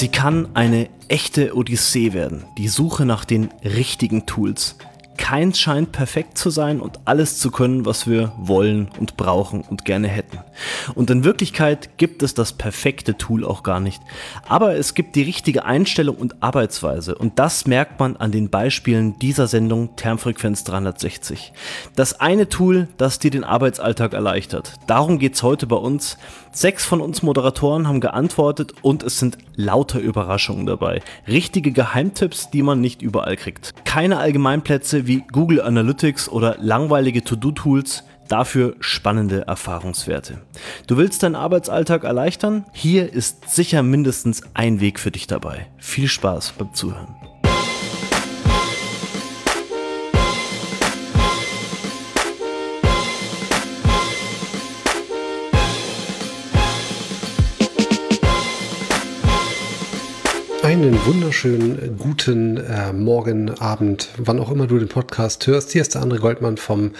Sie kann eine echte Odyssee werden, die Suche nach den richtigen Tools. Keins scheint perfekt zu sein und alles zu können, was wir wollen und brauchen und gerne hätten. Und in Wirklichkeit gibt es das perfekte Tool auch gar nicht. Aber es gibt die richtige Einstellung und Arbeitsweise und das merkt man an den Beispielen dieser Sendung Termfrequenz 360. Das eine Tool, das dir den Arbeitsalltag erleichtert. Darum geht's heute bei uns. Sechs von uns Moderatoren haben geantwortet und es sind lauter Überraschungen dabei. Richtige Geheimtipps, die man nicht überall kriegt. Keine Allgemeinplätze wie Google Analytics oder langweilige To-Do-Tools, dafür spannende Erfahrungswerte. Du willst deinen Arbeitsalltag erleichtern? Hier ist sicher mindestens ein Weg für dich dabei. Viel Spaß beim Zuhören. Einen wunderschönen guten äh, Morgen, Abend, wann auch immer du den Podcast hörst. Hier ist der andere Goldmann vom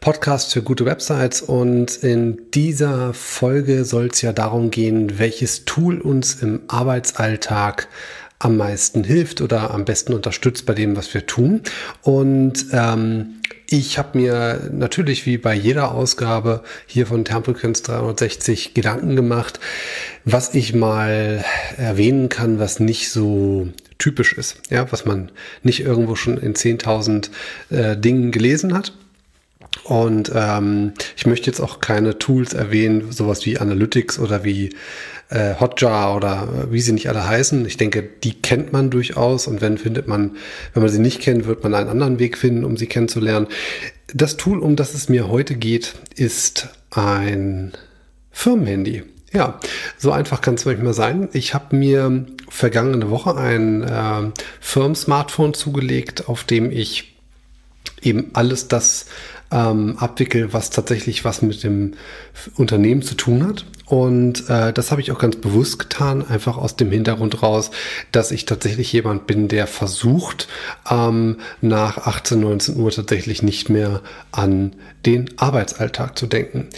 Podcast für gute Websites und in dieser Folge soll es ja darum gehen, welches Tool uns im Arbeitsalltag am meisten hilft oder am besten unterstützt bei dem, was wir tun. Und ähm, ich habe mir natürlich wie bei jeder Ausgabe hier von Termfrequenz 360 Gedanken gemacht, was ich mal erwähnen kann, was nicht so typisch ist, ja, was man nicht irgendwo schon in 10.000 äh, Dingen gelesen hat. Und ähm, ich möchte jetzt auch keine Tools erwähnen, sowas wie Analytics oder wie äh, Hotjar oder wie sie nicht alle heißen. Ich denke, die kennt man durchaus und wenn findet man, wenn man sie nicht kennt, wird man einen anderen Weg finden, um sie kennenzulernen. Das Tool, um das es mir heute geht, ist ein Firmenhandy. Ja, so einfach kann es manchmal sein. Ich habe mir vergangene Woche ein äh, Firmen-Smartphone zugelegt, auf dem ich eben alles das ähm, abwickel, was tatsächlich was mit dem Unternehmen zu tun hat. Und äh, das habe ich auch ganz bewusst getan, einfach aus dem Hintergrund raus, dass ich tatsächlich jemand bin, der versucht, ähm, nach 18, 19 Uhr tatsächlich nicht mehr an den Arbeitsalltag zu denken.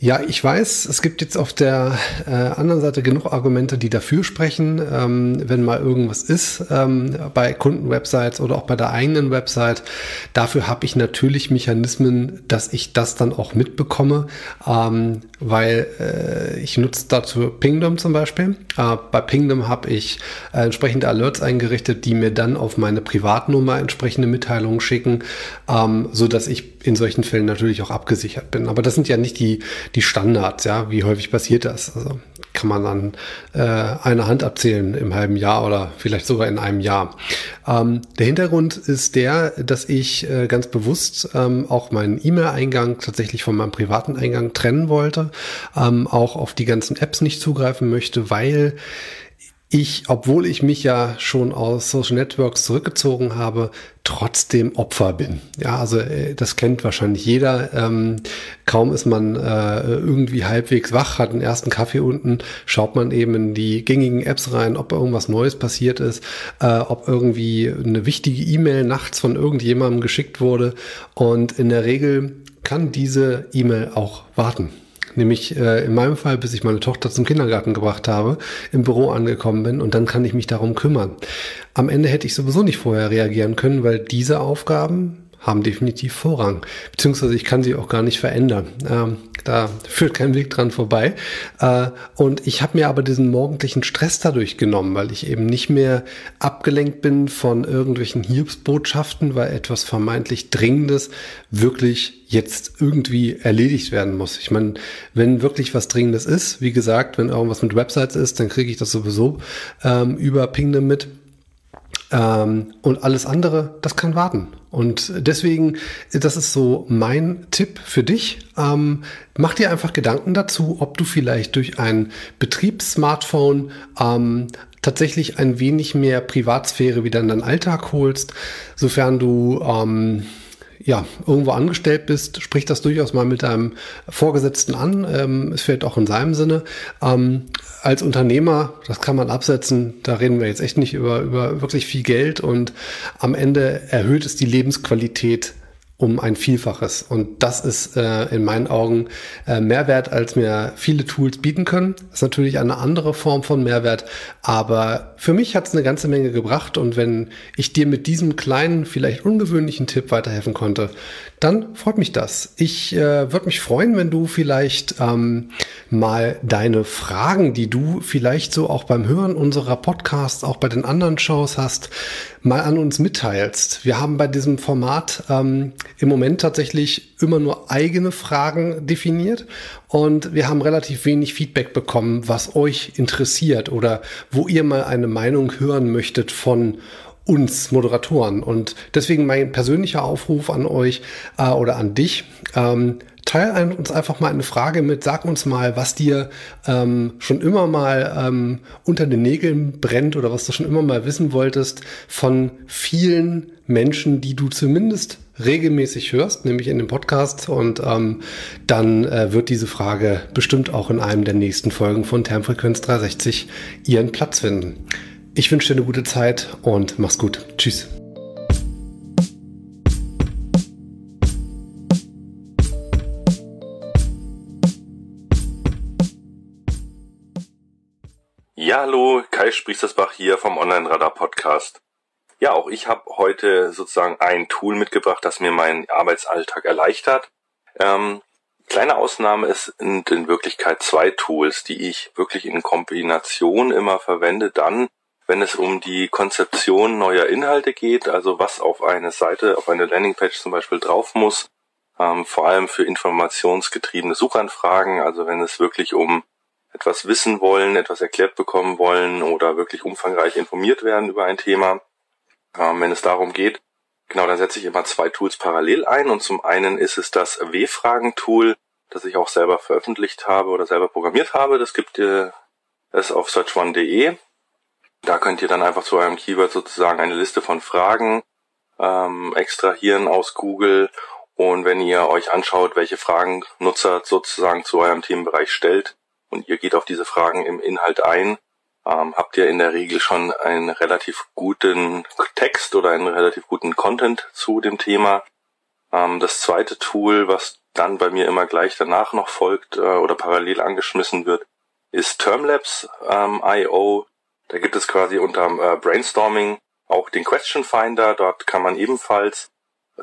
Ja, ich weiß, es gibt jetzt auf der äh, anderen Seite genug Argumente, die dafür sprechen, ähm, wenn mal irgendwas ist ähm, bei Kundenwebsites oder auch bei der eigenen Website. Dafür habe ich natürlich Mechanismen, dass ich das dann auch mitbekomme, ähm, weil äh, ich nutze dazu Pingdom zum Beispiel. Äh, bei Pingdom habe ich äh, entsprechende Alerts eingerichtet, die mir dann auf meine Privatnummer entsprechende Mitteilungen schicken, ähm, so dass ich in solchen Fällen natürlich auch abgesichert bin. Aber das sind ja nicht die die Standards, ja, wie häufig passiert das? Also kann man an äh, einer Hand abzählen im halben Jahr oder vielleicht sogar in einem Jahr. Ähm, der Hintergrund ist der, dass ich äh, ganz bewusst ähm, auch meinen E-Mail-Eingang tatsächlich von meinem privaten Eingang trennen wollte, ähm, auch auf die ganzen Apps nicht zugreifen möchte, weil ich, obwohl ich mich ja schon aus Social Networks zurückgezogen habe, trotzdem Opfer bin. Ja, also äh, das kennt wahrscheinlich jeder. Ähm, kaum ist man äh, irgendwie halbwegs wach, hat den ersten Kaffee unten, schaut man eben in die gängigen Apps rein, ob irgendwas Neues passiert ist, äh, ob irgendwie eine wichtige E-Mail nachts von irgendjemandem geschickt wurde. Und in der Regel kann diese E-Mail auch warten nämlich äh, in meinem Fall, bis ich meine Tochter zum Kindergarten gebracht habe, im Büro angekommen bin und dann kann ich mich darum kümmern. Am Ende hätte ich sowieso nicht vorher reagieren können, weil diese Aufgaben haben definitiv Vorrang. Beziehungsweise ich kann sie auch gar nicht verändern. Ähm, da führt kein Weg dran vorbei. Äh, und ich habe mir aber diesen morgendlichen Stress dadurch genommen, weil ich eben nicht mehr abgelenkt bin von irgendwelchen Hiobsbotschaften, weil etwas vermeintlich Dringendes wirklich jetzt irgendwie erledigt werden muss. Ich meine, wenn wirklich was Dringendes ist, wie gesagt, wenn irgendwas mit Websites ist, dann kriege ich das sowieso ähm, über Pingdom mit. Ähm, und alles andere, das kann warten. Und deswegen, das ist so mein Tipp für dich. Ähm, mach dir einfach Gedanken dazu, ob du vielleicht durch ein Betriebssmartphone ähm, tatsächlich ein wenig mehr Privatsphäre wieder in deinen Alltag holst, sofern du ähm, ja, irgendwo angestellt bist, sprich das durchaus mal mit deinem Vorgesetzten an. Ähm, es fällt auch in seinem Sinne. Ähm, als Unternehmer, das kann man absetzen, da reden wir jetzt echt nicht über, über wirklich viel Geld und am Ende erhöht es die Lebensqualität um ein Vielfaches. Und das ist äh, in meinen Augen äh, Mehrwert, als mir viele Tools bieten können. Das ist natürlich eine andere Form von Mehrwert, aber für mich hat es eine ganze Menge gebracht. Und wenn ich dir mit diesem kleinen, vielleicht ungewöhnlichen Tipp weiterhelfen konnte, dann freut mich das. Ich äh, würde mich freuen, wenn du vielleicht ähm, mal deine Fragen, die du vielleicht so auch beim Hören unserer Podcasts, auch bei den anderen Shows hast, mal an uns mitteilst. Wir haben bei diesem Format ähm, im Moment tatsächlich immer nur eigene Fragen definiert und wir haben relativ wenig Feedback bekommen, was euch interessiert oder wo ihr mal eine Meinung hören möchtet von uns Moderatoren. Und deswegen mein persönlicher Aufruf an euch äh, oder an dich. Ähm, teil uns einfach mal eine Frage mit, sag uns mal, was dir ähm, schon immer mal ähm, unter den Nägeln brennt oder was du schon immer mal wissen wolltest von vielen Menschen, die du zumindest regelmäßig hörst, nämlich in dem Podcast. Und ähm, dann äh, wird diese Frage bestimmt auch in einem der nächsten Folgen von Termfrequenz 360 ihren Platz finden. Ich wünsche dir eine gute Zeit und mach's gut. Tschüss. Ja, hallo, Kai Spriestersbach hier vom Online-Radar-Podcast. Ja, auch ich habe heute sozusagen ein Tool mitgebracht, das mir meinen Arbeitsalltag erleichtert. Ähm, kleine Ausnahme ist sind in Wirklichkeit zwei Tools, die ich wirklich in Kombination immer verwende, dann, wenn es um die Konzeption neuer Inhalte geht, also was auf eine Seite, auf eine Landingpage zum Beispiel drauf muss, ähm, vor allem für informationsgetriebene Suchanfragen, also wenn es wirklich um etwas wissen wollen, etwas erklärt bekommen wollen oder wirklich umfangreich informiert werden über ein Thema, ähm, wenn es darum geht, genau, dann setze ich immer zwei Tools parallel ein und zum einen ist es das W-Fragen-Tool, das ich auch selber veröffentlicht habe oder selber programmiert habe. Das gibt ihr es auf searchone.de da könnt ihr dann einfach zu eurem Keyword sozusagen eine Liste von Fragen ähm, extrahieren aus Google. Und wenn ihr euch anschaut, welche Fragen Nutzer sozusagen zu eurem Themenbereich stellt und ihr geht auf diese Fragen im Inhalt ein, ähm, habt ihr in der Regel schon einen relativ guten Text oder einen relativ guten Content zu dem Thema. Ähm, das zweite Tool, was dann bei mir immer gleich danach noch folgt äh, oder parallel angeschmissen wird, ist Termlabs.io. Ähm, da gibt es quasi unter äh, Brainstorming auch den Question Finder. Dort kann man ebenfalls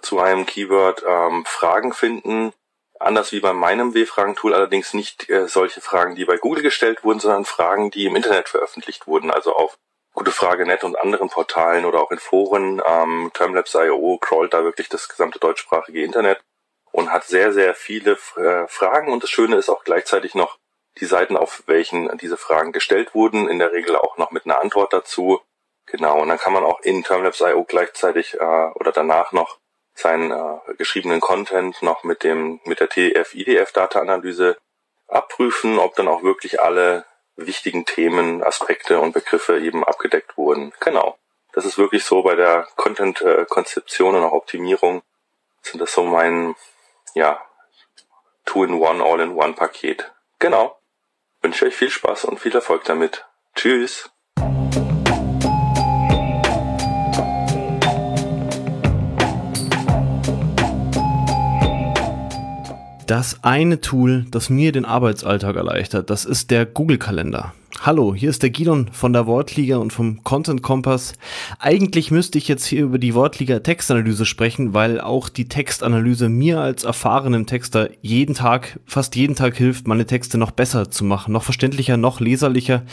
zu einem Keyword ähm, Fragen finden. Anders wie bei meinem W-Fragen-Tool allerdings nicht äh, solche Fragen, die bei Google gestellt wurden, sondern Fragen, die im Internet veröffentlicht wurden, also auf Gute Frage Net und anderen Portalen oder auch in Foren. Ähm, Termlabs.io crawlt da wirklich das gesamte deutschsprachige Internet und hat sehr, sehr viele äh, Fragen. Und das Schöne ist auch gleichzeitig noch, die Seiten, auf welchen diese Fragen gestellt wurden, in der Regel auch noch mit einer Antwort dazu. Genau, und dann kann man auch in Termlabs.io gleichzeitig äh, oder danach noch seinen äh, geschriebenen Content noch mit dem mit der TF-IDF-Data-Analyse abprüfen, ob dann auch wirklich alle wichtigen Themen, Aspekte und Begriffe eben abgedeckt wurden. Genau. Das ist wirklich so bei der Content-Konzeption und auch Optimierung sind das so mein, ja, Two-in-One, All-in-One-Paket. Genau wünsche euch viel Spaß und viel Erfolg damit. Tschüss. Das eine Tool, das mir den Arbeitsalltag erleichtert, das ist der Google-Kalender. Hallo, hier ist der Gidon von der Wortliga und vom Content Kompass. Eigentlich müsste ich jetzt hier über die Wortliga Textanalyse sprechen, weil auch die Textanalyse mir als erfahrenem Texter jeden Tag, fast jeden Tag hilft, meine Texte noch besser zu machen, noch verständlicher, noch leserlicher.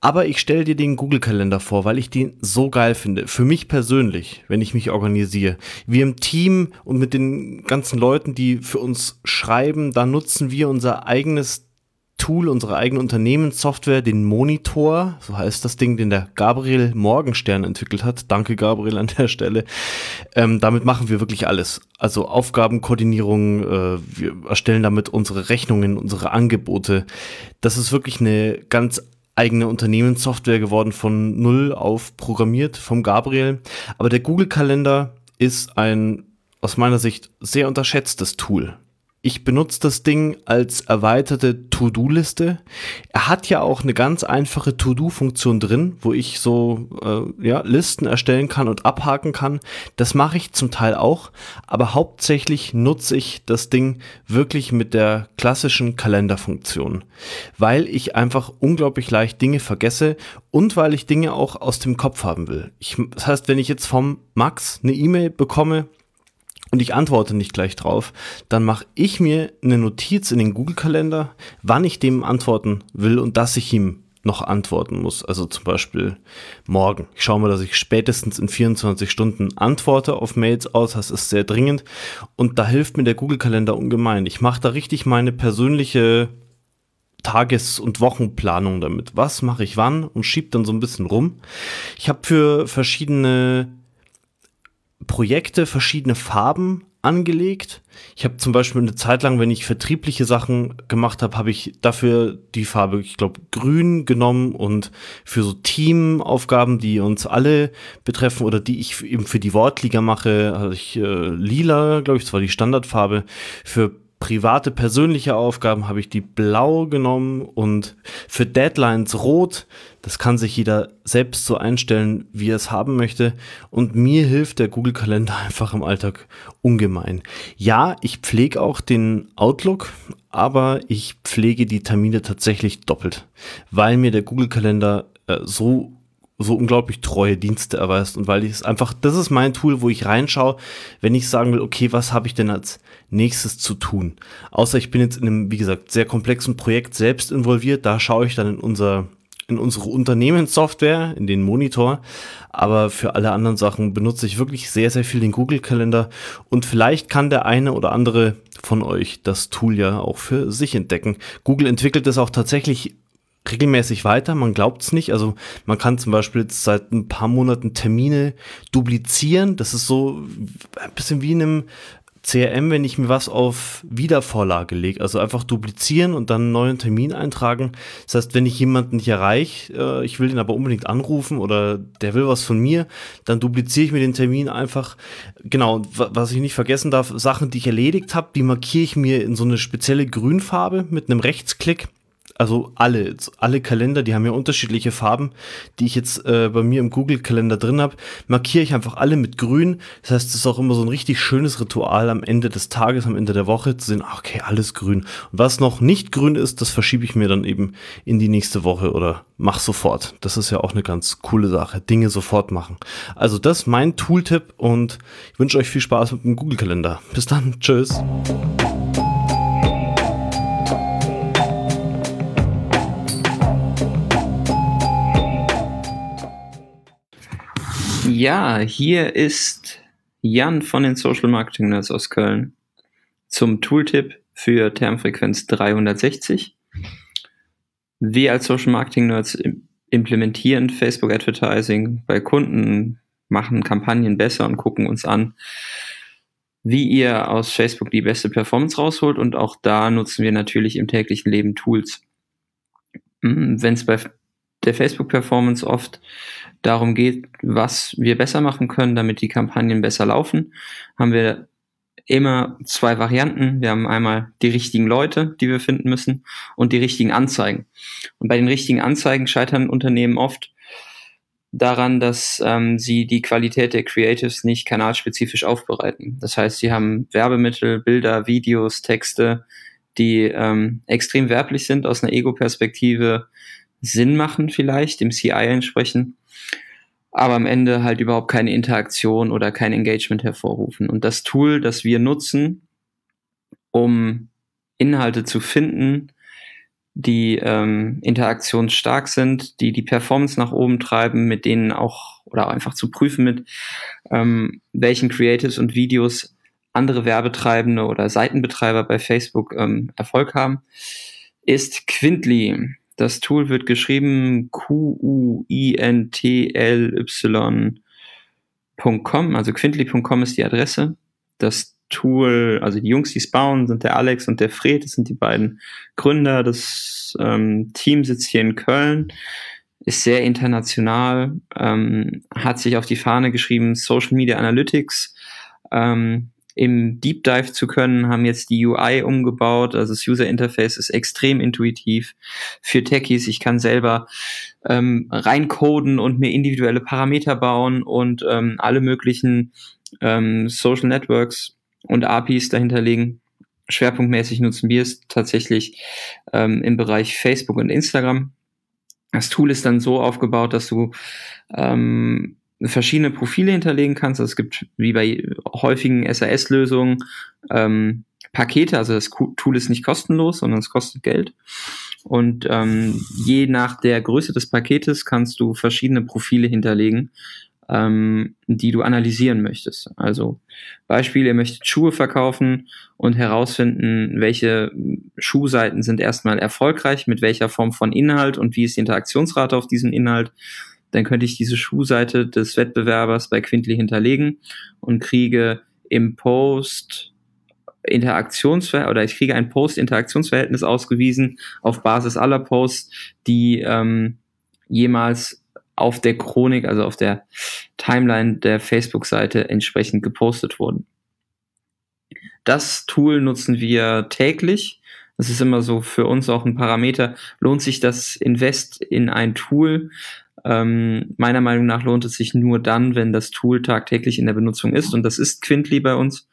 Aber ich stelle dir den Google-Kalender vor, weil ich den so geil finde. Für mich persönlich, wenn ich mich organisiere. Wir im Team und mit den ganzen Leuten, die für uns schreiben, da nutzen wir unser eigenes Tool, unsere eigene Unternehmenssoftware, den Monitor, so heißt das Ding, den der Gabriel Morgenstern entwickelt hat. Danke Gabriel an der Stelle. Ähm, damit machen wir wirklich alles. Also Aufgabenkoordinierung, äh, wir erstellen damit unsere Rechnungen, unsere Angebote. Das ist wirklich eine ganz eigene Unternehmenssoftware geworden, von null auf programmiert vom Gabriel. Aber der Google-Kalender ist ein aus meiner Sicht sehr unterschätztes Tool Ich benutze das Ding als erweiterte To-Do-Liste. Er hat ja auch eine ganz einfache To-Do-Funktion drin, wo ich so äh, ja, Listen erstellen kann und abhaken kann. Das mache ich zum Teil auch, aber hauptsächlich nutze ich das Ding wirklich mit der klassischen Kalenderfunktion, weil ich einfach unglaublich leicht Dinge vergesse und weil ich Dinge auch aus dem Kopf haben will. Ich, das heißt, wenn ich jetzt vom Max eine E-Mail bekomme, und ich antworte nicht gleich drauf, dann mache ich mir eine Notiz in den Google-Kalender, wann ich dem antworten will und dass ich ihm noch antworten muss. Also zum Beispiel morgen. Ich schaue mal, dass ich spätestens in 24 Stunden antworte auf Mails aus. Das ist sehr dringend. Und da hilft mir der Google-Kalender ungemein. Ich mache da richtig meine persönliche Tages- und Wochenplanung damit. Was mache ich wann und schiebe dann so ein bisschen rum. Ich habe für verschiedene Projekte verschiedene Farben angelegt. Ich habe zum Beispiel eine Zeit lang, wenn ich vertriebliche Sachen gemacht habe, habe ich dafür die Farbe, ich glaube, grün genommen und für so Teamaufgaben, die uns alle betreffen oder die ich eben für die Wortliga mache, hatte ich äh, lila, glaube ich, das war die Standardfarbe. Für private, persönliche Aufgaben habe ich die blau genommen und für Deadlines rot. Das kann sich jeder selbst so einstellen, wie er es haben möchte. Und mir hilft der Google-Kalender einfach im Alltag ungemein. Ja, ich pflege auch den Outlook, aber ich pflege die Termine tatsächlich doppelt, weil mir der Google-Kalender äh, so so unglaublich treue Dienste erweist und weil ich es einfach, das ist mein Tool, wo ich reinschaue, wenn ich sagen will, okay, was habe ich denn als nächstes zu tun? Außer ich bin jetzt in einem, wie gesagt, sehr komplexen Projekt selbst involviert, da schaue ich dann in unser in unsere Unternehmenssoftware, in den Monitor. Aber für alle anderen Sachen benutze ich wirklich sehr, sehr viel den Google-Kalender. Und vielleicht kann der eine oder andere von euch das Tool ja auch für sich entdecken. Google entwickelt es auch tatsächlich regelmäßig weiter, man glaubt es nicht. Also man kann zum Beispiel jetzt seit ein paar Monaten Termine duplizieren. Das ist so ein bisschen wie in einem CRM, wenn ich mir was auf Wiedervorlage lege, also einfach duplizieren und dann einen neuen Termin eintragen. Das heißt, wenn ich jemanden nicht erreiche, äh, ich will ihn aber unbedingt anrufen oder der will was von mir, dann dupliziere ich mir den Termin einfach. Genau, was ich nicht vergessen darf, Sachen, die ich erledigt habe, die markiere ich mir in so eine spezielle Grünfarbe mit einem Rechtsklick also alle, alle Kalender, die haben ja unterschiedliche Farben, die ich jetzt äh, bei mir im Google-Kalender drin habe, markiere ich einfach alle mit grün. Das heißt, es ist auch immer so ein richtig schönes Ritual am Ende des Tages, am Ende der Woche zu sehen, ah, okay, alles grün. Und was noch nicht grün ist, das verschiebe ich mir dann eben in die nächste Woche oder mach sofort. Das ist ja auch eine ganz coole Sache. Dinge sofort machen. Also das ist mein Tooltip und ich wünsche euch viel Spaß mit dem Google-Kalender. Bis dann. Tschüss. Ja, hier ist Jan von den Social Marketing Nerds aus Köln zum Tooltip für Termfrequenz 360. Wir als Social Marketing Nerds implementieren Facebook Advertising bei Kunden, machen Kampagnen besser und gucken uns an, wie ihr aus Facebook die beste Performance rausholt. Und auch da nutzen wir natürlich im täglichen Leben Tools. Hm, Wenn es bei der Facebook-Performance oft darum geht, was wir besser machen können, damit die Kampagnen besser laufen, haben wir immer zwei Varianten. Wir haben einmal die richtigen Leute, die wir finden müssen, und die richtigen Anzeigen. Und bei den richtigen Anzeigen scheitern Unternehmen oft daran, dass ähm, sie die Qualität der Creatives nicht kanalspezifisch aufbereiten. Das heißt, sie haben Werbemittel, Bilder, Videos, Texte, die ähm, extrem werblich sind aus einer Ego-Perspektive, Sinn machen vielleicht, dem CI entsprechen, aber am Ende halt überhaupt keine Interaktion oder kein Engagement hervorrufen. Und das Tool, das wir nutzen, um Inhalte zu finden, die ähm, interaktionsstark sind, die die Performance nach oben treiben, mit denen auch oder einfach zu prüfen, mit ähm, welchen Creatives und Videos andere Werbetreibende oder Seitenbetreiber bei Facebook ähm, Erfolg haben, ist Quintly. Das Tool wird geschrieben Q-U-I-N-T-L-Y.com, also quintly.com ist die Adresse. Das Tool, also die Jungs, die es bauen, sind der Alex und der Fred, das sind die beiden Gründer. Das ähm, Team sitzt hier in Köln, ist sehr international, ähm, hat sich auf die Fahne geschrieben, Social Media Analytics ähm, im Deep Dive zu können, haben jetzt die UI umgebaut. Also das User Interface ist extrem intuitiv für Techies. Ich kann selber ähm, reincoden und mir individuelle Parameter bauen und ähm, alle möglichen ähm, Social Networks und APIs dahinterlegen. Schwerpunktmäßig nutzen wir es tatsächlich ähm, im Bereich Facebook und Instagram. Das Tool ist dann so aufgebaut, dass du ähm, verschiedene Profile hinterlegen kannst. Also es gibt wie bei häufigen SAS-Lösungen ähm, Pakete, also das Tool ist nicht kostenlos, sondern es kostet Geld. Und ähm, je nach der Größe des Paketes kannst du verschiedene Profile hinterlegen, ähm, die du analysieren möchtest. Also Beispiel, ihr möchtet Schuhe verkaufen und herausfinden, welche Schuhseiten sind erstmal erfolgreich, mit welcher Form von Inhalt und wie ist die Interaktionsrate auf diesen Inhalt. Dann könnte ich diese Schuhseite des Wettbewerbers bei Quintly hinterlegen und kriege im Post Interaktionsverhältnis oder ich kriege ein Post-Interaktionsverhältnis ausgewiesen auf Basis aller Posts, die ähm, jemals auf der Chronik, also auf der Timeline der Facebook-Seite entsprechend gepostet wurden. Das Tool nutzen wir täglich. Das ist immer so für uns auch ein Parameter. Lohnt sich das Invest in ein Tool? Ähm, meiner Meinung nach lohnt es sich nur dann, wenn das Tool tagtäglich in der Benutzung ist. Und das ist Quintly bei uns,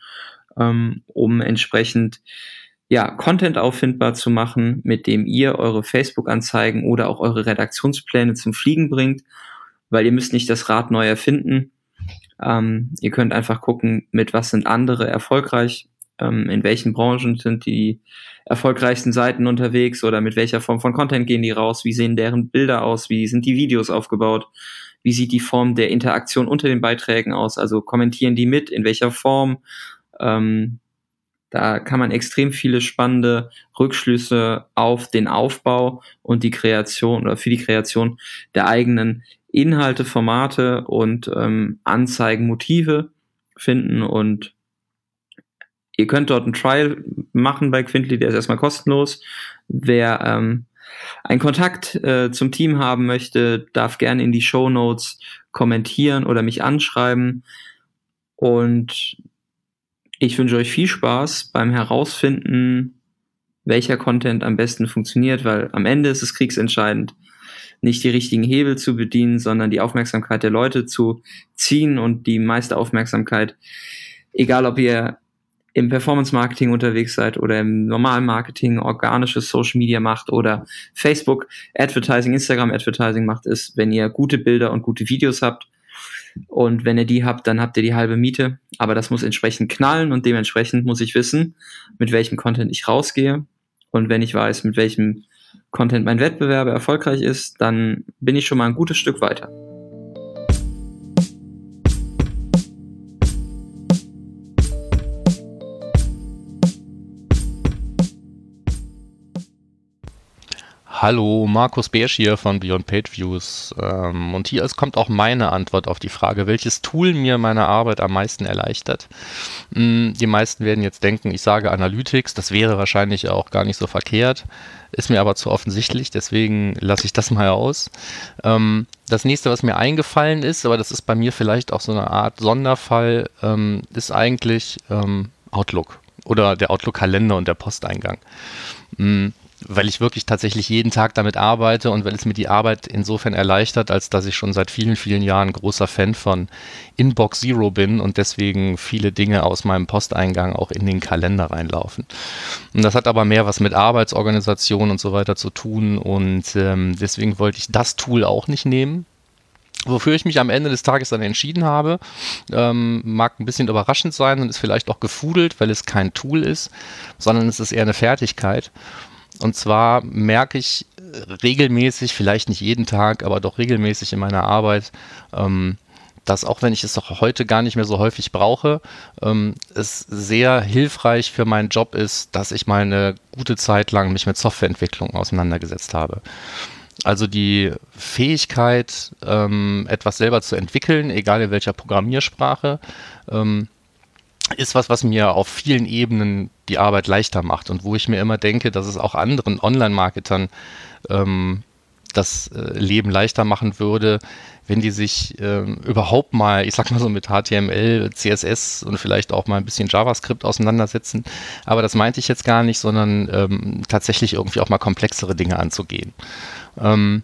ähm, um entsprechend ja, Content auffindbar zu machen, mit dem ihr eure Facebook-Anzeigen oder auch eure Redaktionspläne zum Fliegen bringt, weil ihr müsst nicht das Rad neu erfinden. Ähm, ihr könnt einfach gucken, mit was sind andere erfolgreich, ähm, in welchen Branchen sind die erfolgreichsten Seiten unterwegs oder mit welcher Form von Content gehen die raus, wie sehen deren Bilder aus, wie sind die Videos aufgebaut, wie sieht die Form der Interaktion unter den Beiträgen aus, also kommentieren die mit, in welcher Form, ähm, da kann man extrem viele spannende Rückschlüsse auf den Aufbau und die Kreation oder für die Kreation der eigenen Inhalte, Formate und ähm, Anzeigen, Motive finden und ihr könnt dort einen Trial machen bei Quintly, der ist erstmal kostenlos. Wer ähm, einen Kontakt äh, zum Team haben möchte, darf gerne in die Show Notes kommentieren oder mich anschreiben. Und ich wünsche euch viel Spaß beim Herausfinden, welcher Content am besten funktioniert, weil am Ende ist es kriegsentscheidend, nicht die richtigen Hebel zu bedienen, sondern die Aufmerksamkeit der Leute zu ziehen und die meiste Aufmerksamkeit, egal ob ihr im Performance Marketing unterwegs seid oder im normalen Marketing organisches Social Media macht oder Facebook Advertising, Instagram Advertising macht, ist, wenn ihr gute Bilder und gute Videos habt und wenn ihr die habt, dann habt ihr die halbe Miete. Aber das muss entsprechend knallen und dementsprechend muss ich wissen, mit welchem Content ich rausgehe. Und wenn ich weiß, mit welchem Content mein Wettbewerber erfolgreich ist, dann bin ich schon mal ein gutes Stück weiter. Hallo, Markus Beersch hier von Beyond Page Views. Ähm, und hier kommt auch meine Antwort auf die Frage, welches Tool mir meine Arbeit am meisten erleichtert. Mm, die meisten werden jetzt denken, ich sage Analytics, das wäre wahrscheinlich auch gar nicht so verkehrt, ist mir aber zu offensichtlich, deswegen lasse ich das mal aus. Ähm, das nächste, was mir eingefallen ist, aber das ist bei mir vielleicht auch so eine Art Sonderfall, ähm, ist eigentlich Outlook oder der Outlook-Kalender und der Posteingang. Weil ich wirklich tatsächlich jeden Tag damit arbeite und weil es mir die Arbeit insofern erleichtert, als dass ich schon seit vielen, vielen Jahren großer Fan von Inbox Zero bin und deswegen viele Dinge aus meinem Posteingang auch in den Kalender reinlaufen. Und das hat aber mehr was mit Arbeitsorganisation und so weiter zu tun und ähm, deswegen wollte ich das Tool auch nicht nehmen, Wofür ich mich am Ende des Tages dann entschieden habe, ähm, mag ein bisschen überraschend sein und ist vielleicht auch gefudelt, weil es kein Tool ist, sondern es ist eher eine Fertigkeit. Und zwar merke ich äh, regelmäßig, vielleicht nicht jeden Tag, aber doch regelmäßig in meiner Arbeit, ähm, dass auch wenn ich es doch heute gar nicht mehr so häufig brauche, ähm, es sehr hilfreich für meinen Job ist, dass ich mal eine gute Zeit lang mich mit Softwareentwicklung auseinandergesetzt habe. Also die Fähigkeit, ähm, etwas selber zu entwickeln, egal in welcher Programmiersprache, ähm, ist was, was mir auf vielen Ebenen die Arbeit leichter macht und wo ich mir immer denke, dass es auch anderen Online-Marketern ähm, das äh, Leben leichter machen würde, wenn die sich ähm, überhaupt mal, ich sag mal so mit HTML, CSS und vielleicht auch mal ein bisschen JavaScript auseinandersetzen. Aber das meinte ich jetzt gar nicht, sondern ähm, tatsächlich irgendwie auch mal komplexere Dinge anzugehen. Ähm,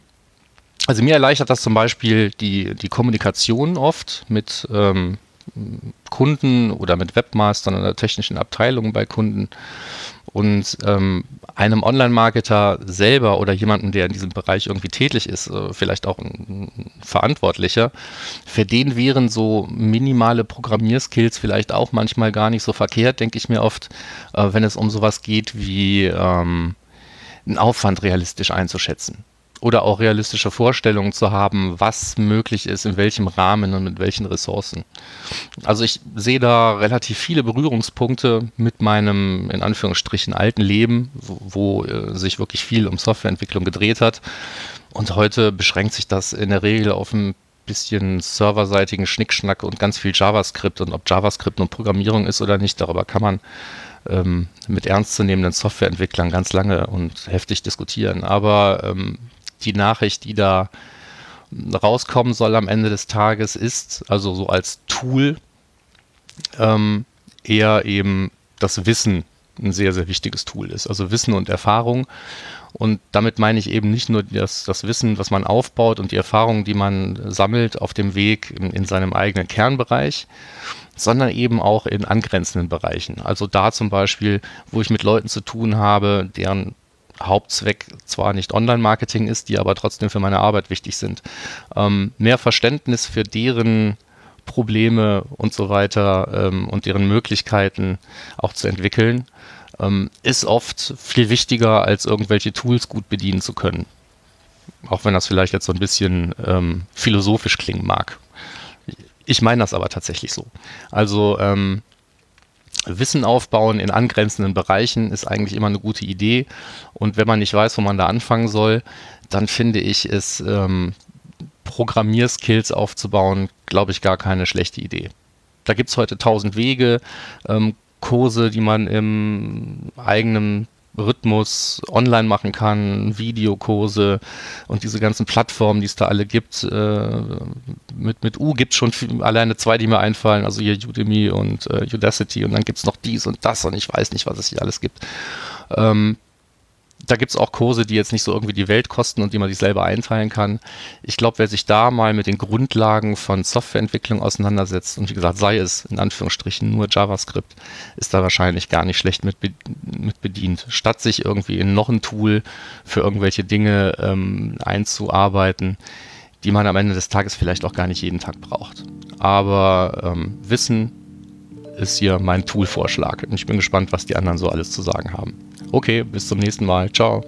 also mir erleichtert das zum Beispiel die, die Kommunikation oft mit ähm, Kunden oder mit Webmastern oder technischen Abteilungen bei Kunden. Und ähm, einem Online-Marketer selber oder jemandem, der in diesem Bereich irgendwie tätig ist, äh, vielleicht auch ein, ein Verantwortlicher, für den wären so minimale Programmierskills vielleicht auch manchmal gar nicht so verkehrt, denke ich mir oft, äh, wenn es um sowas geht wie ähm, einen Aufwand realistisch einzuschätzen oder auch realistische Vorstellungen zu haben, was möglich ist, in welchem Rahmen und mit welchen Ressourcen. Also ich sehe da relativ viele Berührungspunkte mit meinem in Anführungsstrichen alten Leben, wo, wo äh, sich wirklich viel um Softwareentwicklung gedreht hat. Und heute beschränkt sich das in der Regel auf ein bisschen serverseitigen Schnickschnack und ganz viel JavaScript. Und ob JavaScript nun Programmierung ist oder nicht, darüber kann man ähm, mit ernstzunehmenden Softwareentwicklern ganz lange und heftig diskutieren. Aber ähm, die Nachricht, die da rauskommen soll am Ende des Tages, ist, also so als Tool, ähm, eher eben das Wissen ein sehr, sehr wichtiges Tool ist. Also Wissen und Erfahrung. Und damit meine ich eben nicht nur das, das Wissen, was man aufbaut und die Erfahrungen, die man sammelt auf dem Weg in, in seinem eigenen Kernbereich, sondern eben auch in angrenzenden Bereichen. Also da zum Beispiel, wo ich mit Leuten zu tun habe, deren Hauptzweck zwar nicht Online-Marketing ist, die aber trotzdem für meine Arbeit wichtig sind. Ähm, mehr Verständnis für deren Probleme und so weiter ähm, und deren Möglichkeiten auch zu entwickeln, ähm, ist oft viel wichtiger, als irgendwelche Tools gut bedienen zu können. Auch wenn das vielleicht jetzt so ein bisschen ähm, philosophisch klingen mag. Ich meine das aber tatsächlich so. Also ähm, Wissen aufbauen in angrenzenden Bereichen ist eigentlich immer eine gute Idee. Und wenn man nicht weiß, wo man da anfangen soll, dann finde ich es, ähm, Programmierskills aufzubauen, glaube ich, gar keine schlechte Idee. Da gibt es heute tausend Wege, ähm, Kurse, die man im eigenen Rhythmus online machen kann, Videokurse und diese ganzen Plattformen, die es da alle gibt. Äh, mit, mit U gibt es schon viel, alleine zwei, die mir einfallen, also hier Udemy und äh, Udacity und dann gibt es noch dies und das und ich weiß nicht, was es hier alles gibt. Ähm, da gibt es auch Kurse, die jetzt nicht so irgendwie die Welt kosten und die man sich selber einteilen kann. Ich glaube, wer sich da mal mit den Grundlagen von Softwareentwicklung auseinandersetzt und wie gesagt, sei es in Anführungsstrichen nur JavaScript, ist da wahrscheinlich gar nicht schlecht mit, mit bedient. Statt sich irgendwie in noch ein Tool für irgendwelche Dinge ähm, einzuarbeiten, die man am Ende des Tages vielleicht auch gar nicht jeden Tag braucht. Aber ähm, Wissen ist hier mein Tool-Vorschlag. Und ich bin gespannt, was die anderen so alles zu sagen haben. Okay, bis zum nächsten Mal. Ciao.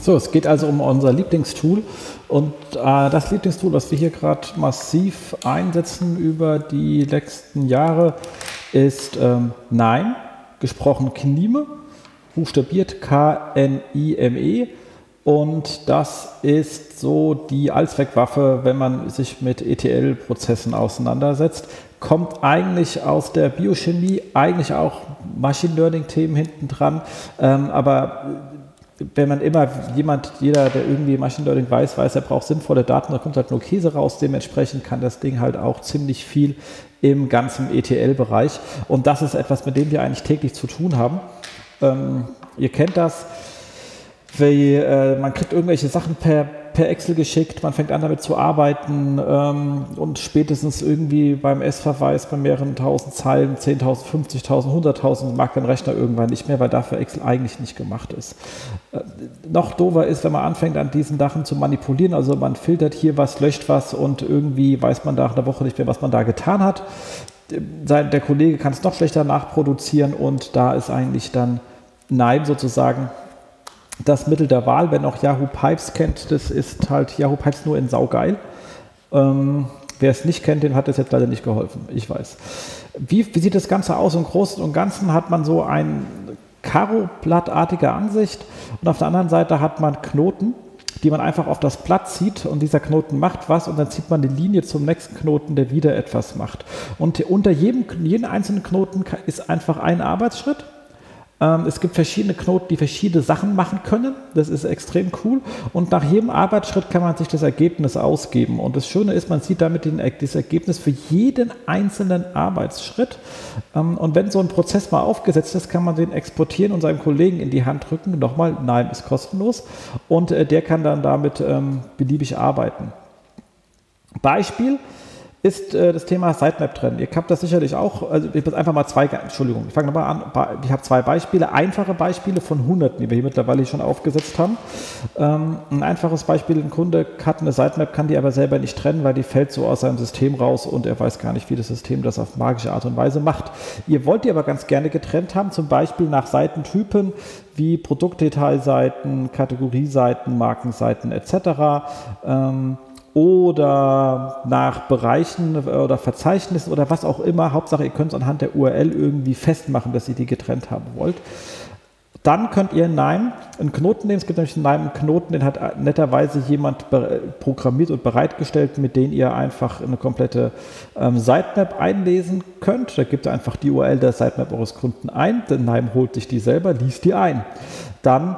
So, es geht also um unser Lieblingstool. Und äh, das Lieblingstool, das wir hier gerade massiv einsetzen über die letzten Jahre, ist ähm, Nein, gesprochen Knime, buchstabiert K-N-I-M-E. Und das ist so die Allzweckwaffe, wenn man sich mit ETL-Prozessen auseinandersetzt. Kommt eigentlich aus der Biochemie, eigentlich auch Machine Learning-Themen hinten dran. Ähm, aber wenn man immer jemand, jeder, der irgendwie Machine Learning weiß, weiß, er braucht sinnvolle Daten, da kommt halt nur Käse raus. Dementsprechend kann das Ding halt auch ziemlich viel im ganzen ETL-Bereich. Und das ist etwas, mit dem wir eigentlich täglich zu tun haben. Ähm, ihr kennt das wie, äh, man kriegt irgendwelche Sachen per, per Excel geschickt, man fängt an damit zu arbeiten ähm, und spätestens irgendwie beim S-Verweis bei mehreren tausend Zeilen, 10.000, 50.000, 100.000 mag dein Rechner irgendwann nicht mehr, weil dafür Excel eigentlich nicht gemacht ist. Äh, noch dover ist, wenn man anfängt an diesen Sachen zu manipulieren, also man filtert hier was, löscht was und irgendwie weiß man nach einer Woche nicht mehr, was man da getan hat. Der Kollege kann es noch schlechter nachproduzieren und da ist eigentlich dann Nein sozusagen das Mittel der Wahl. Wenn auch Yahoo Pipes kennt, das ist halt Yahoo Pipes nur in saugeil. Ähm, wer es nicht kennt, den hat es jetzt leider nicht geholfen. Ich weiß. Wie, wie sieht das Ganze aus? Im Großen und Ganzen hat man so eine Karo-Blattartige Ansicht und auf der anderen Seite hat man Knoten die man einfach auf das Blatt zieht und dieser Knoten macht was und dann zieht man eine Linie zum nächsten Knoten, der wieder etwas macht. Und unter jedem, jedem einzelnen Knoten ist einfach ein Arbeitsschritt es gibt verschiedene Knoten, die verschiedene Sachen machen können. Das ist extrem cool. Und nach jedem Arbeitsschritt kann man sich das Ergebnis ausgeben. Und das Schöne ist, man sieht damit den, das Ergebnis für jeden einzelnen Arbeitsschritt. Ähm, und wenn so ein Prozess mal aufgesetzt ist, kann man den exportieren und seinem Kollegen in die Hand drücken. Nochmal, nein, ist kostenlos. Und äh, der kann dann damit ähm, beliebig arbeiten. Beispiel, ist äh, das Thema Sitemap trennen. Ihr habt das sicherlich auch, also ich muss einfach mal zwei, Entschuldigung, ich fange nochmal an, ich habe zwei Beispiele, einfache Beispiele von Hunderten, die wir hier mittlerweile schon aufgesetzt haben. Ähm, ein einfaches Beispiel, ein Kunde hat eine Sitemap, kann die aber selber nicht trennen, weil die fällt so aus seinem System raus und er weiß gar nicht, wie das System das auf magische Art und Weise macht. Ihr wollt die aber ganz gerne getrennt haben, zum Beispiel nach Seitentypen wie Produktdetailseiten, Kategorieseiten, Markenseiten etc. Ähm, oder nach Bereichen oder Verzeichnissen oder was auch immer. Hauptsache, ihr könnt es anhand der URL irgendwie festmachen, dass ihr die getrennt haben wollt. Dann könnt ihr in NIME einen Knoten nehmen. Es gibt nämlich in NIME einen Knoten, den hat netterweise jemand programmiert und bereitgestellt, mit dem ihr einfach eine komplette ähm, Sitemap einlesen könnt. Da gibt ihr einfach die URL der Sitemap eures Kunden ein. Denn NIME holt sich die selber, liest die ein. Dann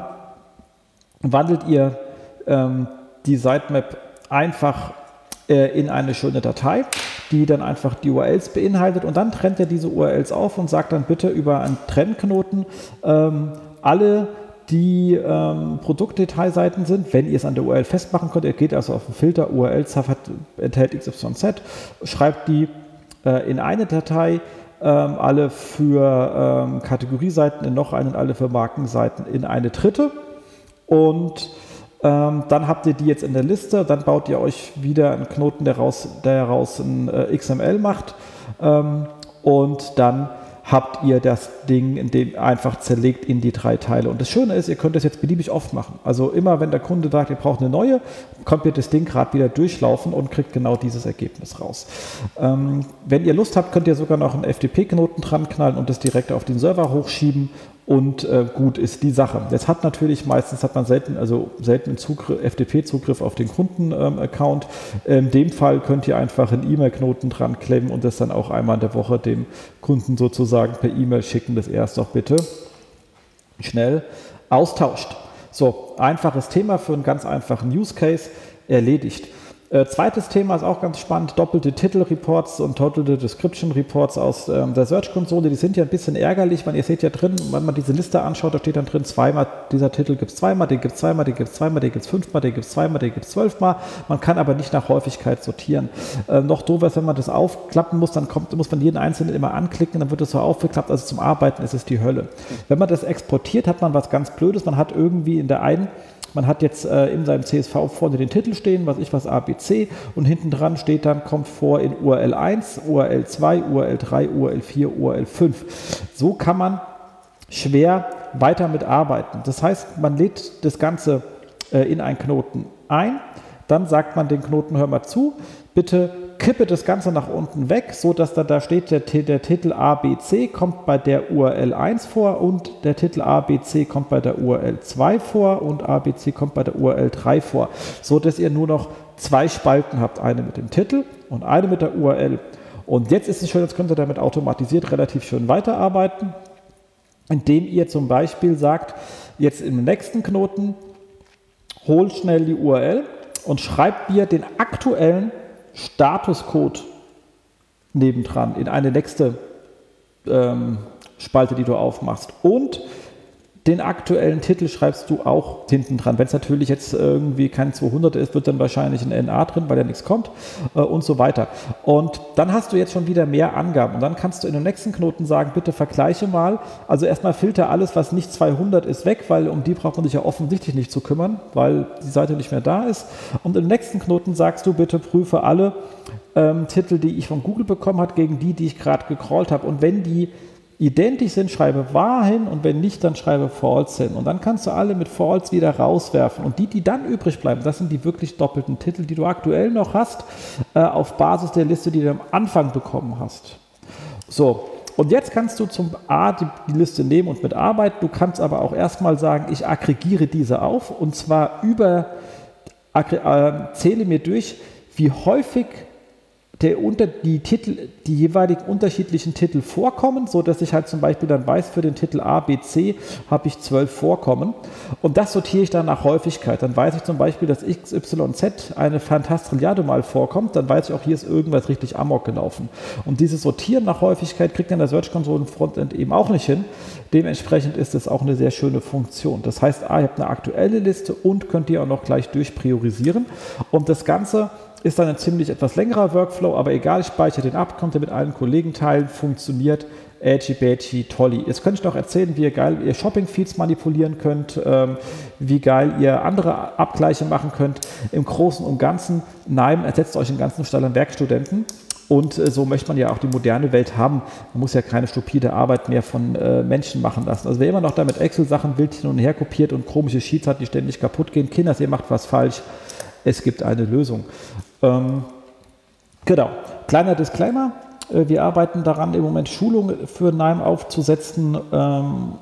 wandelt ihr ähm, die Sitemap einfach äh, in eine schöne Datei, die dann einfach die URLs beinhaltet und dann trennt er diese URLs auf und sagt dann bitte über einen Trennknoten ähm, alle die ähm, Produktdetailseiten sind, wenn ihr es an der URL festmachen könnt. Ihr geht also auf den Filter URL enthält XYZ, schreibt die äh, in eine Datei, ähm, alle für ähm, Kategorieseiten in noch eine und alle für Markenseiten in eine dritte und ähm, dann habt ihr die jetzt in der Liste, dann baut ihr euch wieder einen Knoten, der raus, der raus ein äh, XML macht ähm, und dann habt ihr das Ding in dem einfach zerlegt in die drei Teile. Und das Schöne ist, ihr könnt das jetzt beliebig oft machen. Also immer, wenn der Kunde sagt, ihr braucht eine neue, kommt ihr das Ding gerade wieder durchlaufen und kriegt genau dieses Ergebnis raus. Ähm, wenn ihr Lust habt, könnt ihr sogar noch einen FTP-Knoten dran knallen und das direkt auf den Server hochschieben und äh, gut ist die Sache. Jetzt hat natürlich meistens hat man selten, also selten FTP-Zugriff auf den Kunden-Account. Ähm, in dem Fall könnt ihr einfach einen E-Mail-Knoten dran klemmen und das dann auch einmal in der Woche dem Kunden sozusagen per E-Mail schicken, das erst doch bitte schnell austauscht. So, einfaches Thema für einen ganz einfachen Use Case erledigt. Äh, zweites Thema ist auch ganz spannend, doppelte Titel-Reports und doppelte Description-Reports aus ähm, der Search-Konsole. Die sind ja ein bisschen ärgerlich, weil ihr seht ja drin, wenn man diese Liste anschaut, da steht dann drin zweimal, dieser Titel gibt es zweimal, den gibt es zweimal, den gibt es zweimal, den gibt es fünfmal, den gibt es zweimal, den gibt es zwölfmal. Man kann aber nicht nach Häufigkeit sortieren. Äh, noch doof ist, wenn man das aufklappen muss, dann kommt, muss man jeden einzelnen immer anklicken, dann wird es so aufgeklappt. Also zum Arbeiten ist es die Hölle. Wenn man das exportiert, hat man was ganz Blödes. Man hat irgendwie in der einen man hat jetzt äh, in seinem CSV vorne den Titel stehen, was ich was ABC und hinten dran steht dann, kommt vor in URL 1, URL 2, URL 3, URL 4, URL 5. So kann man schwer weiter mitarbeiten. Das heißt, man lädt das Ganze äh, in einen Knoten ein, dann sagt man den Knoten, hör mal zu, bitte kippe das Ganze nach unten weg, so dass da, da steht, der, der Titel ABC kommt bei der URL 1 vor und der Titel ABC kommt bei der URL 2 vor und ABC kommt bei der URL 3 vor, so dass ihr nur noch zwei Spalten habt, eine mit dem Titel und eine mit der URL. Und jetzt ist es schön, jetzt könnt ihr damit automatisiert relativ schön weiterarbeiten, indem ihr zum Beispiel sagt, jetzt im nächsten Knoten, holt schnell die URL und schreibt mir den aktuellen Statuscode nebendran in eine nächste ähm, Spalte, die du aufmachst. Und den aktuellen Titel schreibst du auch hinten dran. Wenn es natürlich jetzt irgendwie kein 200 ist, wird dann wahrscheinlich ein NA drin, weil ja nichts kommt äh, und so weiter. Und dann hast du jetzt schon wieder mehr Angaben. Und dann kannst du in dem nächsten Knoten sagen, bitte vergleiche mal. Also erstmal filter alles, was nicht 200 ist, weg, weil um die braucht man sich ja offensichtlich nicht zu kümmern, weil die Seite nicht mehr da ist. Und im nächsten Knoten sagst du, bitte prüfe alle ähm, Titel, die ich von Google bekommen habe, gegen die, die ich gerade gecrawlt habe. Und wenn die identisch sind, schreibe wahr hin und wenn nicht, dann schreibe false hin. Und dann kannst du alle mit false wieder rauswerfen. Und die, die dann übrig bleiben, das sind die wirklich doppelten Titel, die du aktuell noch hast, äh, auf Basis der Liste, die du am Anfang bekommen hast. So, und jetzt kannst du zum A die, die Liste nehmen und mitarbeiten. Du kannst aber auch erstmal sagen, ich aggregiere diese auf und zwar über äh, zähle mir durch, wie häufig der unter die Titel, die jeweiligen unterschiedlichen Titel vorkommen, so dass ich halt zum Beispiel dann weiß, für den Titel A, B, C habe ich zwölf Vorkommen. Und das sortiere ich dann nach Häufigkeit. Dann weiß ich zum Beispiel, dass X, Y, Z eine Fantastrilliarde mal vorkommt. Dann weiß ich auch, hier ist irgendwas richtig amok gelaufen. Und dieses Sortieren nach Häufigkeit kriegt dann der Search Console Frontend eben auch nicht hin. Dementsprechend ist es auch eine sehr schöne Funktion. Das heißt, A, ihr habt eine aktuelle Liste und könnt ihr auch noch gleich durchpriorisieren. Und das Ganze ist dann ein ziemlich etwas längerer Workflow, aber egal, ich speichere den ab, konnte mit allen Kollegen teilen, funktioniert. Edgy, Badgy, Tolly. Jetzt könnte ich noch erzählen, wie ihr geil ihr Shopping-Feeds manipulieren könnt, ähm, wie geil ihr andere Abgleiche machen könnt. Im Großen und Ganzen, nein, ersetzt euch den ganzen Stall an Werkstudenten. Und äh, so möchte man ja auch die moderne Welt haben. Man muss ja keine stupide Arbeit mehr von äh, Menschen machen lassen. Also wer immer noch damit Excel-Sachen wild hin und her kopiert und komische Sheets hat, die ständig kaputt gehen, Kinders, ihr macht was falsch. Es gibt eine Lösung. Ähm, genau, kleiner Disclaimer. Äh, wir arbeiten daran, im Moment Schulungen für NIME aufzusetzen ähm,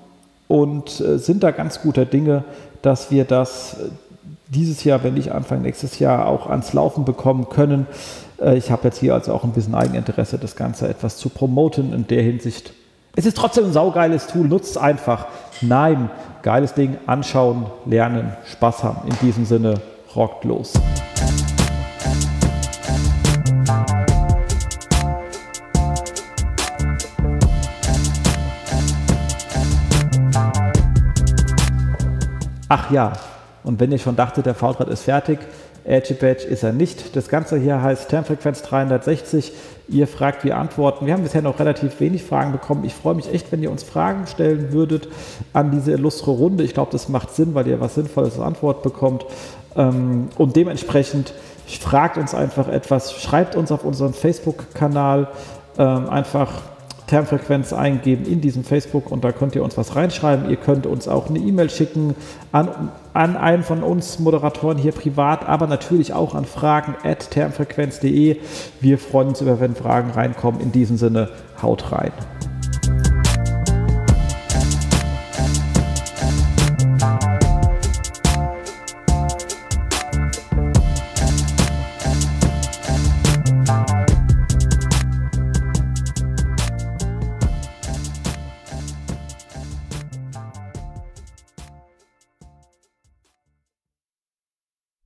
und äh, sind da ganz guter Dinge, dass wir das äh, dieses Jahr, wenn nicht Anfang nächstes Jahr, auch ans Laufen bekommen können. Ich habe jetzt hier also auch ein bisschen Eigeninteresse, das Ganze etwas zu promoten in der Hinsicht. Es ist trotzdem ein saugeiles Tool, nutzt es einfach. Nein, geiles Ding, anschauen, lernen, Spaß haben. In diesem Sinne, rockt los. Ach ja, und wenn ihr schon dachtet, der V-Draht ist fertig, Edgy Badge ist er nicht. Das Ganze hier heißt Termfrequenz 360. Ihr fragt, wir antworten. Wir haben bisher noch relativ wenig Fragen bekommen. Ich freue mich echt, wenn ihr uns Fragen stellen würdet an diese illustre Runde. Ich glaube, das macht Sinn, weil ihr was Sinnvolles als Antwort bekommt. Ähm, und dementsprechend fragt uns einfach etwas, schreibt uns auf unseren Facebook-Kanal ähm, einfach Termfrequenz eingeben in diesem Facebook und da könnt ihr uns was reinschreiben. Ihr könnt uns auch eine E-Mail schicken an, an einen von uns Moderatoren hier privat, aber natürlich auch an fragen at termfrequenz.de. Wir freuen uns über, wenn Fragen reinkommen. In diesem Sinne, haut rein.